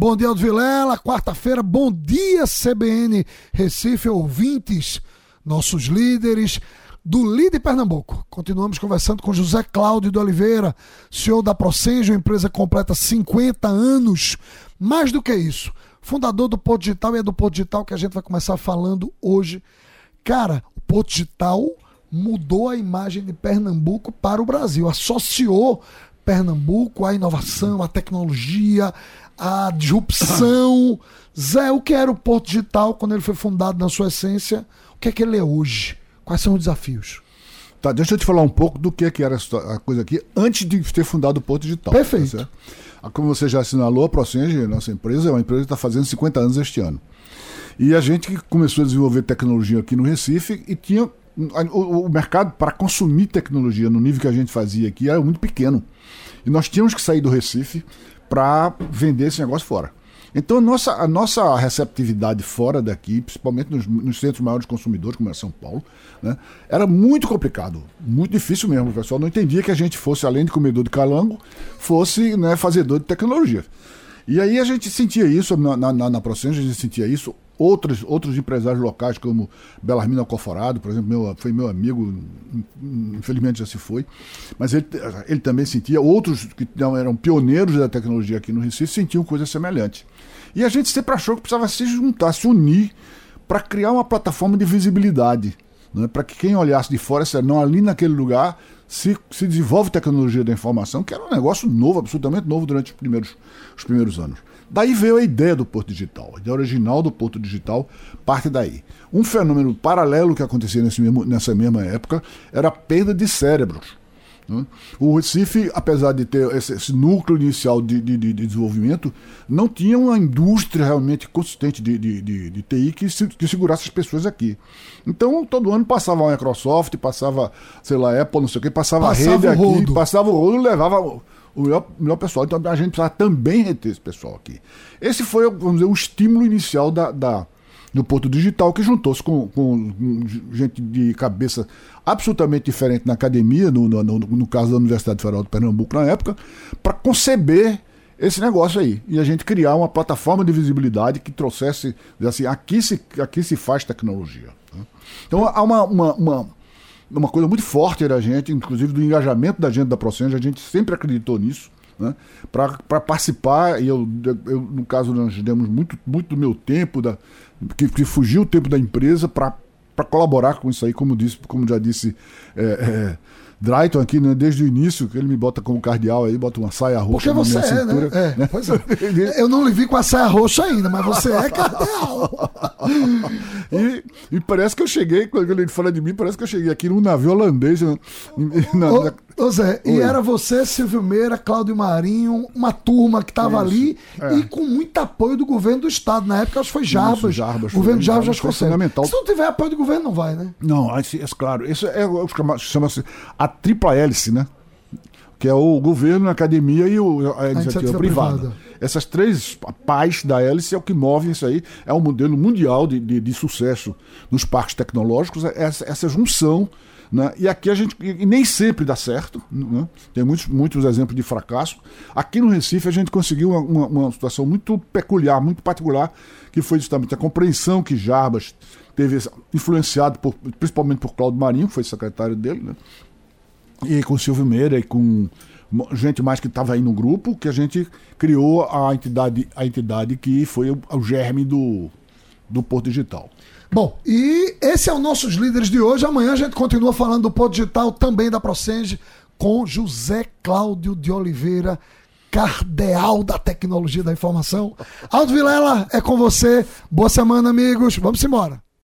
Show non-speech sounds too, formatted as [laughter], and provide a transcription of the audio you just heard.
Bom dia, Aldo Vilela. Quarta-feira, bom dia, CBN Recife, ouvintes, nossos líderes do Lide Pernambuco. Continuamos conversando com José Cláudio de Oliveira, CEO da Procenjo, empresa completa 50 anos. Mais do que isso, fundador do Porto Digital e é do Porto Digital que a gente vai começar falando hoje. Cara, o Porto Digital mudou a imagem de Pernambuco para o Brasil, associou Pernambuco à inovação, à tecnologia, à disrupção. Zé, o que era o Porto Digital quando ele foi fundado na sua essência? O que é que ele é hoje? Quais são os desafios? Tá, deixa eu te falar um pouco do que, que era a coisa aqui antes de ter fundado o Porto Digital. Perfeito. Tá Como você já assinalou, a Procenge, nossa empresa, é uma empresa que está fazendo 50 anos este ano. E a gente começou a desenvolver tecnologia aqui no Recife e tinha. O, mercado para consumir tecnologia no nível que a gente fazia aqui era muito pequeno. E nós tínhamos que sair do Recife para vender esse negócio fora. Então a nossa, a nossa receptividade fora daqui, principalmente nos, nos centros maiores consumidores, como é São Paulo, né, era muito complicado, muito difícil mesmo. O pessoal não entendia que a gente fosse, além de comedor de calango, fosse né, fazedor de tecnologia. E aí a gente sentia isso na, na, na a gente sentia isso. Outros, outros empresários locais, como Belarmino Alcoforado, por exemplo, meu, foi meu amigo, infelizmente já se foi, mas ele, ele também sentia, outros que não eram pioneiros da tecnologia aqui no Recife sentiam coisa semelhante. E a gente sempre achou que precisava se juntar, se unir, para criar uma plataforma de visibilidade. Né? Para que quem olhasse de fora, não, ali naquele lugar se, se desenvolve tecnologia da informação, que era um negócio novo, absolutamente novo durante os primeiros, os primeiros anos. Daí veio a ideia do Porto Digital. A ideia original do Porto Digital parte daí. Um fenômeno paralelo que acontecia nesse mesmo, nessa mesma época era a perda de cérebros. Né? O Recife, apesar de ter esse, esse núcleo inicial de, de, de, desenvolvimento, não tinha uma indústria realmente consistente de, de TI que, se, que segurasse as pessoas aqui. Então, todo ano passava a Microsoft, passava, sei lá, Apple, não sei o que, passava, passava a rede aqui, rodo. passava o rolo e levava o melhor, o melhor pessoal. Então, a gente precisava também reter esse pessoal aqui. Esse foi, vamos dizer, o estímulo inicial da, da do Porto Digital, que juntou-se com, com, gente de cabeça absolutamente diferente na academia, no, no, no caso da Universidade Federal de Pernambuco na época, para conceber esse negócio aí. E a gente criar uma plataforma de visibilidade que trouxesse, assim, aqui se, aqui se faz tecnologia. Né? Então há uma, uma, uma, uma, coisa muito forte da gente, inclusive do engajamento da gente da Procenge, a gente sempre acreditou nisso. Né? Para participar, e eu, eu, no caso, nós demos muito, muito do meu tempo, da, que, que fugiu o tempo da empresa para colaborar com isso aí, como, disse, como já disse é, é, Drayton aqui, né, desde o início, que ele me bota como cardeal aí, bota uma saia roxa Porque você na minha é, cintura. Né? É, né? Pois é. [laughs] Eu não lhe vi com a saia roxa ainda, mas você é cardeal. [laughs] e, e, parece que eu cheguei, quando ele fala de mim, parece que eu cheguei aqui num navio holandês. Na, na, na, Ô Zé, Oi. e era você, Silvio Meira, Cláudio Marinho, uma turma que estava ali é. e com muito apoio do governo do Estado. Na época, acho que foi Jarbas. Isso, Jarbas governo de Jarbas já fundamental. Se não tiver apoio do governo, não vai, né? Não, é, é claro. Isso é o que chama-se a tripla hélice, né? Que é o governo, a academia e o, a, a iniciativa, privada. privada. Essas três pais da hélice é o que move isso aí. É um modelo mundial de, de, de sucesso nos parques tecnológicos, é essa, essa junção né? E aqui a gente e nem sempre dá certo, né? tem muitos, muitos exemplos de fracasso. Aqui no Recife a gente conseguiu uma, uma, situação muito peculiar, muito particular, que foi justamente a compreensão que Jarbas teve influenciado por, principalmente por Cláudio Marinho, que foi secretário dele, né? e com Silvio Meira e com gente mais que estava aí no grupo, que a gente criou a entidade, a entidade que foi o, o germe do, do Porto Digital. Bom, e esse é o nossos líderes de hoje. Amanhã a gente continua falando do Porto Digital, também da Procenge, com José Cláudio de Oliveira, cardeal da tecnologia da informação. Aldo Vilela, é com você. Boa semana, amigos. Vamos embora.